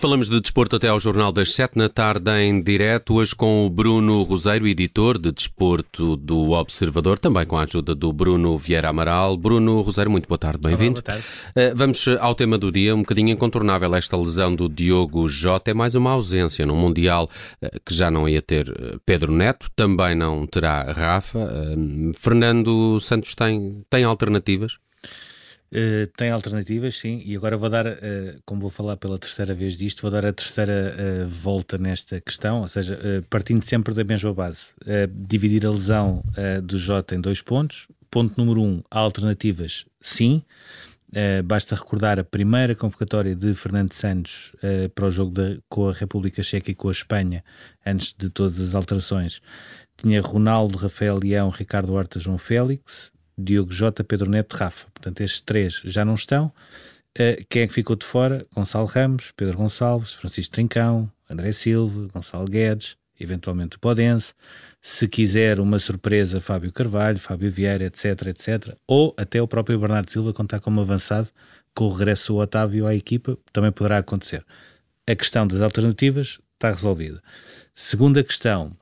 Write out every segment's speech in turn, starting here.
Falamos de desporto até ao Jornal das Sete na tarde em direto, hoje com o Bruno Roseiro, editor de desporto do Observador, também com a ajuda do Bruno Vieira Amaral. Bruno Roseiro, muito boa tarde, bem-vindo. Boa tarde. Uh, vamos ao tema do dia, um bocadinho incontornável esta lesão do Diogo Jota, é mais uma ausência no Mundial uh, que já não ia ter uh, Pedro Neto, também não terá Rafa. Fernando Santos tem, tem alternativas? Uh, tem alternativas, sim, e agora vou dar, uh, como vou falar pela terceira vez disto, vou dar a terceira uh, volta nesta questão, ou seja, partindo sempre da mesma base, dividir a lesão do Jota em dois pontos. Ponto número um, há alternativas, sim. basta recordar a primeira convocatória de Fernando Santos para o jogo de, com a República Checa e com a Espanha, antes de todas as alterações. Tinha Ronaldo, Rafael Leão, Ricardo Horta, João Félix, Diogo Jota, Pedro Neto, Rafa. Portanto, estes três já não estão. Uh, quem é que ficou de fora? Gonçalo Ramos, Pedro Gonçalves, Francisco Trincão, André Silva, Gonçalo Guedes, eventualmente o Podense. Se quiser uma surpresa, Fábio Carvalho, Fábio Vieira, etc, etc. Ou até o próprio Bernardo Silva, está como avançado, com o regresso do Otávio à equipa, também poderá acontecer. A questão das alternativas está resolvida. Segunda questão,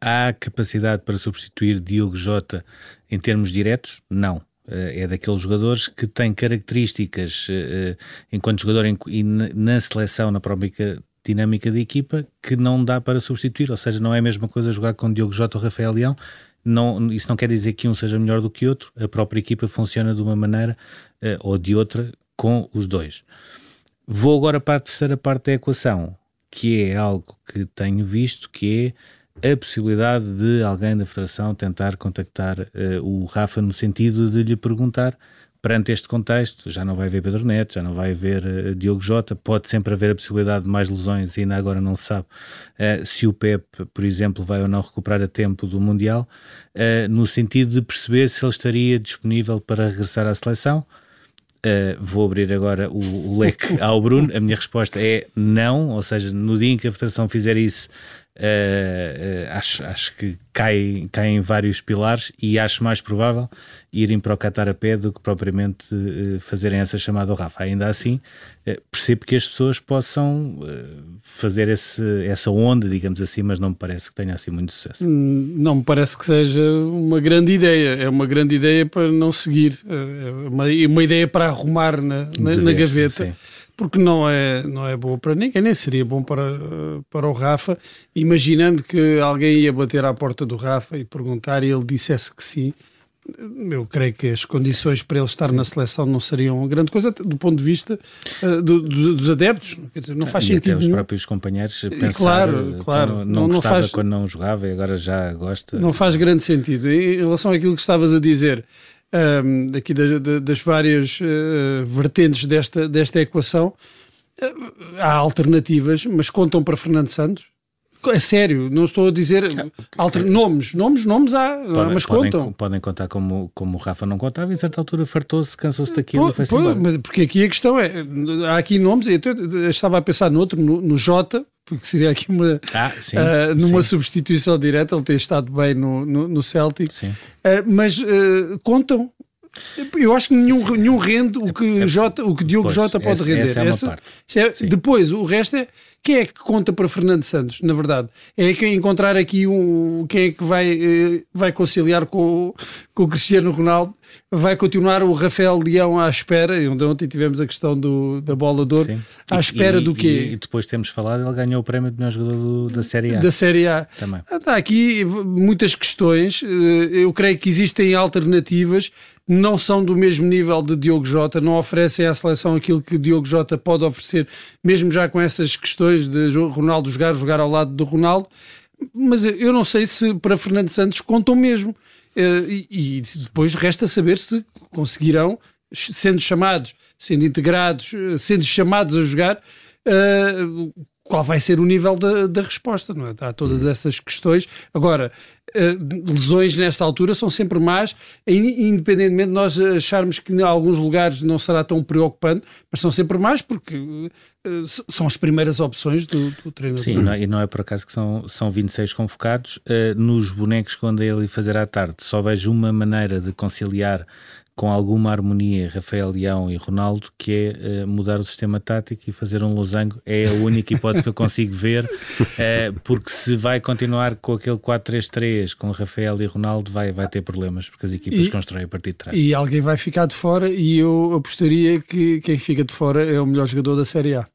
Há capacidade para substituir Diogo Jota em termos diretos? Não. Eh, é daqueles jogadores que têm características eh, eh, enquanto jogador e na seleção, na própria dinâmica da equipa, que não dá para substituir. Ou seja, não é a mesma coisa jogar com Diogo Jota ou Rafael Leão. Não, isso não quer dizer que um seja melhor do que outro. A própria equipa funciona de uma maneira ou de outra com os dois. Vou agora para a terceira parte da equação, que é algo que tenho visto, que é a possibilidade de alguém da Federação tentar contactar uh, o Rafa no sentido de lhe perguntar, perante este contexto, já não vai haver Pedro Neto, já não vai haver uh, Diogo Jota, pode sempre haver a possibilidade de mais lesões e ainda agora não se sabe uh, se o Pep, por exemplo, vai ou não recuperar a tempo do Mundial, no sentido de perceber se ele estaria disponível para regressar à seleção. Uh, vou abrir agora o, o, leque ao Bruno. A minha resposta é não, ou seja, no dia em que a Federação fizer isso, Uh, uh, acho, acho que cai, cai em vários pilares e acho mais provável irem para o Qatar a pé do que propriamente uh, fazerem essa chamada ao Rafa. Ainda assim, percebo que as pessoas possam fazer esse, essa onda, digamos assim, mas não me parece que tenha assim muito sucesso. Hum, não me parece que seja uma grande ideia. É uma grande ideia para não seguir, é uma, uma ideia para arrumar na, na, na gaveta. Sim porque não é, não é boa para ninguém, nem seria bom para, para o Rafa, imaginando que alguém ia bater à porta do Rafa e perguntar e ele dissesse que sim. Eu creio que as condições para ele estar na seleção não seriam grande coisa do ponto de vista uh, do, do, dos adeptos. Dizer, não faz e sentido. Até os próprios companheiros pensar, claro, claro, então, não, não, gostava faz, quando não jogava e agora já gosta. Não faz grande sentido. Em relação àquilo que estavas a dizer, um, da, das várias uh, vertentes desta, desta equação, uh, há alternativas, mas contam para Fernando Santos? É sério, não estou a dizer alter... nomes, nomes, nomes há, podem, mas podem, contam. Podem contar como, como o Rafa não contava e a certa altura fartou-se, cansou-se daquilo pô, pô, mas Porque aqui a questão é, há aqui nomes, eu, eu estava a pensar noutro, no, no Jota, porque seria aqui uma ah, sim, uh, numa sim. substituição direta, ele tem estado bem no, no, no Celtic, uh, mas uh, contam. Eu acho que nenhum, nenhum rende o que, é, Jota, o que Diogo pois, Jota pode essa, render. Essa é essa é, depois, o resto é quem é que conta para Fernando Santos, na verdade? É quem encontrar aqui um. Quem é que vai, eh, vai conciliar com, com o Cristiano Ronaldo? Vai continuar o Rafael Leão à espera? Onde ontem tivemos a questão do, da bola de ouro. Sim. À espera e, do quê? E, depois temos falado, ele ganhou o prémio de melhor jogador do, da Série A. Da Série A. Também. Está ah, aqui muitas questões. Eh, eu creio que existem alternativas não são do mesmo nível de Diogo Jota, não oferecem à seleção aquilo que Diogo Jota pode oferecer, mesmo já com essas questões de Ronaldo jogar, jogar ao lado do Ronaldo. Mas eu não sei se para Fernando Santos contam mesmo. Eh, e depois resta saber se conseguirão, sendo chamados, sendo integrados, eh, sendo chamados a jogar, eh, qual vai ser o nível da, da resposta, não é? Há todas uhum. essas questões. Agora, uh, lesões nesta altura são sempre más, independentemente de nós acharmos que em alguns lugares não será tão preocupante, mas são sempre más porque uh, são as primeiras opções do, do treinador. Sim, não, é, e não é por acaso que são, são 26 convocados. Uh, nos bonecos que andei ali fazer à tarde, só vejo uma maneira de conciliar com alguma harmonia Rafael Leão e Ronaldo, que é uh, mudar o sistema tático e fazer um losango. É a única hipótese que eu consigo ver, uh, porque se vai continuar com aquele 4-3-3 com Rafael e Ronaldo, vai, vai ter problemas, porque as equipas e, constroem a partir de trás. E alguém vai ficar de fora, e eu apostaria que quem fica de fora é o melhor jogador da Série A.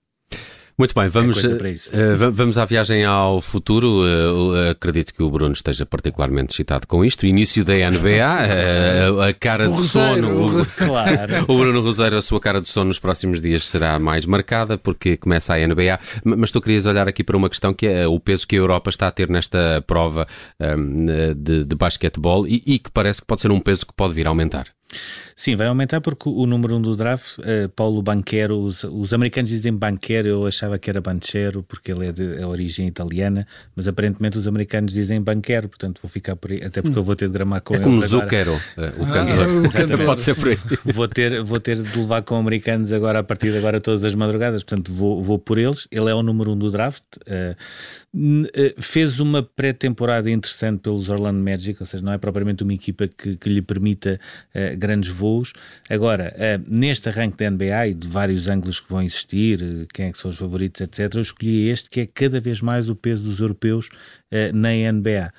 Muito bem, vamos, é uh, vamos à viagem ao futuro. Uh, acredito que o Bruno esteja particularmente excitado com isto. Início da NBA, uh, a cara o de Roseiro, sono. O, claro. o Bruno Roseiro, a sua cara de sono nos próximos dias será mais marcada porque começa a NBA. Mas tu querias olhar aqui para uma questão que é o peso que a Europa está a ter nesta prova um, de, de basquetebol e, e que parece que pode ser um peso que pode vir a aumentar. Sim, vai aumentar porque o número 1 um do draft, uh, Paulo Banquero, os, os, americanos dizem Banquero, eu achava que era Banchero porque ele é de é origem italiana, mas aparentemente os americanos dizem Banquero, portanto vou ficar por aí, até porque hum. eu vou ter de gramar com é eles. Como Zucchero, uh, o ah, cantor. Pode ser por aí. Vou ter, vou ter de levar com americanos agora a partir de agora todas as madrugadas, portanto vou, vou por eles. Ele é o número 1 um do draft. Uh, fez uma pré-temporada interessante pelos Orlando Magic, ou seja, não é propriamente uma equipa que, que lhe permita uh, grandes voos. Agora, uh, neste arranque da NBA e de vários ângulos que vão existir, uh, quem é que são os favoritos, etc., eu escolhi este que é cada vez mais o peso dos europeus na NBA.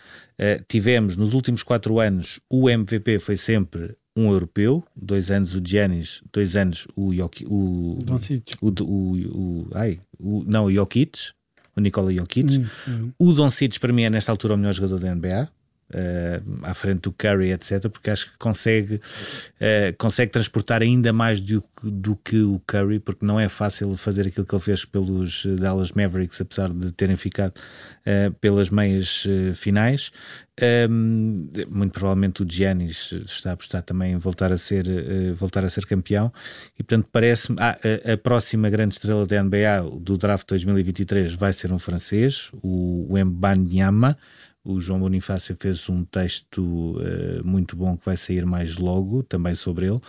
tivemos nos últimos quatro anos o MVP foi sempre um europeu, dois anos o Giannis, dois anos o Jokic, o, o, o, o, ai, o, não, o Jokic, o Nikola Jokic. Hum, hum. O Doncic para mim é nesta altura o melhor jogador da NBA uh, à frente do Curry, etc., porque acho que consegue, uh, consegue transportar ainda mais do, do, que o Curry, porque não é fácil fazer aquilo que ele fez pelos Dallas Mavericks, apesar de terem ficado uh, pelas meias finais. Um, muito provavelmente o Giannis está a apostar também em voltar a ser, voltar a ser campeão e portanto parece-me ah, a, a, próxima grande estrela da NBA do draft 2023 vai ser um francês, o, o Mbanyama o João Bonifácio fez um texto uh, muito bom que vai sair mais logo, também sobre ele.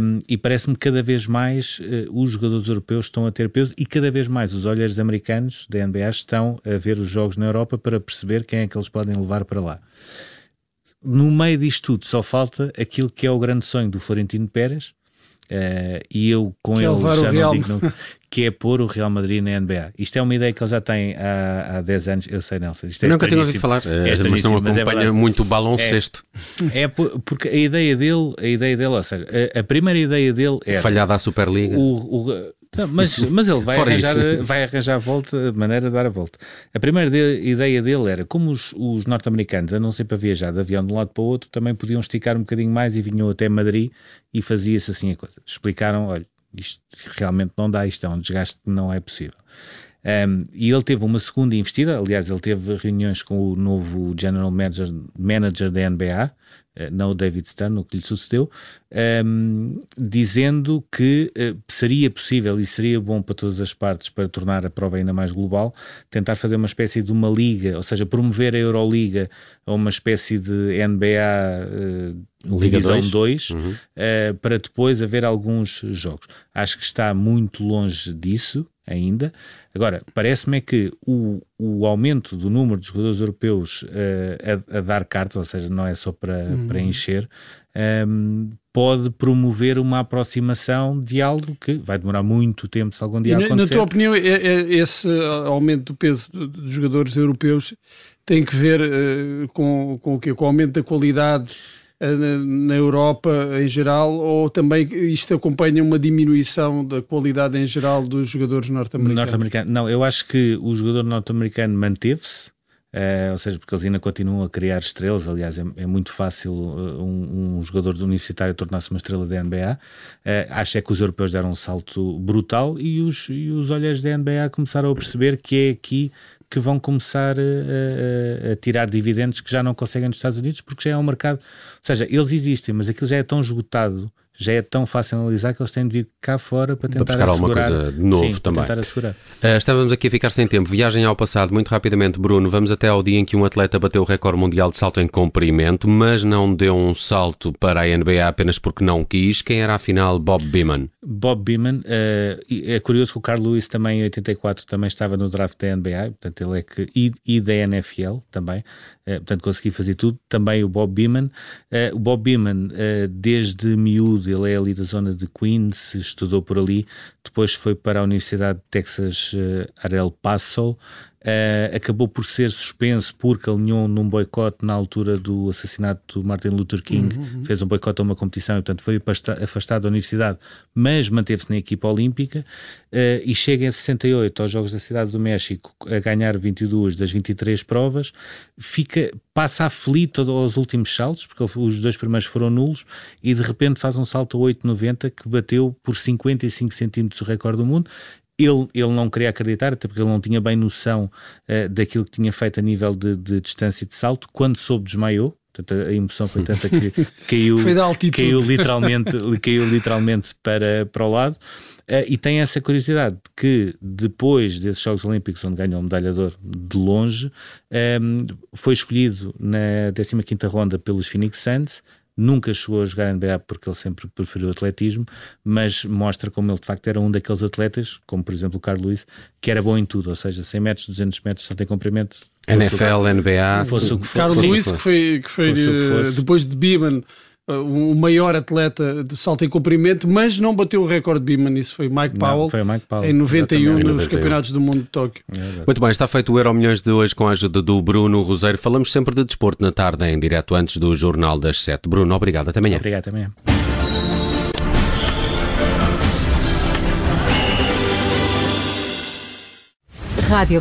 Um, e parece-me que cada vez mais uh, os jogadores europeus estão a ter peso e cada vez mais os olhares americanos da NBA estão a ver os jogos na Europa para perceber quem é que eles podem levar para lá. No meio disto tudo, só falta aquilo que é o grande sonho do Florentino Pérez, Uh, e eu com que ele já não digo não, que é pôr o Real Madrid na NBA. Isto é uma ideia que ele já tem há, há 10 anos, eu sei, Nelson. Isto é eu nunca tinha ouvido falar, é mas não é acompanha é muito o baloncesto. É, é porque a ideia dele, a ideia dele, ou seja, a, a primeira ideia dele é falhada a Superliga. O, o, não, mas, mas ele vai arranjar, vai arranjar a volta, maneira de dar a volta. A primeira de, ideia dele era como os, os norte-americanos andam sempre a viajar de avião de um lado para o outro, também podiam esticar um bocadinho mais e vinham até Madrid e fazia-se assim a coisa. Explicaram: olha, isto realmente não dá, isto é um desgaste que não é possível. Um, e ele teve uma segunda investida, aliás, ele teve reuniões com o novo General Manager, manager da NBA, uh, não o David Stern, o que lhe sucedeu, um, dizendo que uh, seria possível e seria bom para todas as partes para tornar a prova ainda mais global, tentar fazer uma espécie de uma liga, ou seja, promover a Euroliga a uma espécie de NBA uh, Liga Divisão 2, uhum. uh, para depois haver alguns jogos. Acho que está muito longe disso ainda. Agora, parece-me é que o, o aumento do número de jogadores europeus a, a, dar cartas, ou seja, não é só para, uhum. para encher, um, pode promover uma aproximação de algo que vai demorar muito tempo se algum dia e, acontecer. Na tua opinião, é, é, esse aumento do peso dos jogadores europeus tem que ver uh, com, com o quê? Com o aumento da qualidade uh, na Europa em geral ou também isto acompanha uma diminuição da qualidade em geral dos jogadores norte-americanos? Norte-americano. Não, eu acho que o jogador norte-americano manteve-se Uh, ou seja, porque eles ainda continuam a criar estrelas. Aliás, é, é muito fácil uh, um, um, jogador universitário tornar-se uma estrela da NBA. Uh, eh, acho é que os europeus deram um salto brutal e os, e os olhos da NBA começaram a perceber que é aqui que vão começar a, a, a, tirar dividendos que já não conseguem nos Estados Unidos, porque já é um mercado. Ou seja, eles existem, mas aquilo já é tão esgotado já é tão fácil analisar que eles têm de vir cá fora para tentar para buscar assegurar. alguma coisa de novo Sim, também. tentar assegurar. Uh, estávamos aqui a ficar sem tempo. Viagem ao passado, muito rapidamente, Bruno. Vamos até ao dia em que um atleta bateu o recorde mundial de salto em comprimento, mas não deu um salto para a NBA apenas porque não quis. Quem era afinal Bob Beeman? Bob Beeman. Uh, é curioso que o Carl Lewis também em 84 também estava no draft da NBA, portanto ele é que e, e da NFL também. portanto, consegui fazer tudo. Também o Bob Beeman. o Bob Beeman, desde miúdo, ele é ali da zona de Queens, estudou por ali, depois foi para a Universidade de Texas Arel Paso, Uh, acabou por ser suspenso porque alinhou num boicote na altura do assassinato do Martin Luther King, uhum, uhum. fez um boicote a uma competição e, portanto, foi afastado da universidade, mas manteve-se na equipa olímpica uh, e chega em 68 aos Jogos da Cidade do México a ganhar 22 das 23 provas, fica, passa aflito aos últimos saltos, porque os dois primeiros foram nulos, e de repente faz um salto a 8,90 que bateu por 55 centímetros o recorde do mundo ele, ele não queria acreditar, até porque ele não tinha bem noção uh, daquilo que tinha feito a nível de, de distância de salto. Quando soube, desmaiou. Portanto, a emoção foi tanta que caiu, caiu literalmente, caiu literalmente para, para o lado. Uh, e tem essa curiosidade que depois desses Jogos Olímpicos, onde ganhou medalha de ouro de longe, um, ehm, foi escolhido na 15ª ronda pelos Phoenix Suns, nunca chegou a jogar NBA porque ele sempre preferiu o atletismo, mas mostra como ele de facto era um daqueles atletas, como por exemplo o Carlos Luiz, que era bom em tudo, ou seja, 100 metros, 200 metros, só tem comprimento. NFL, NBA. Fosse o que fosse. Carlos Luiz, que foi, que foi que depois de Biban o maior atleta do salto em comprimento, mas não bateu o recorde de Biman. Isso foi Mike Powell, não, foi Mike Powell em 91 nos 91. Campeonatos do Mundo de Tóquio. É Muito bem, está feito o Euro Milhões de hoje com a ajuda do Bruno Roseiro. Falamos sempre de desporto na tarde, em direto antes do Jornal das 7. Bruno, obrigado. Até amanhã. Obrigado, até amanhã. Rádio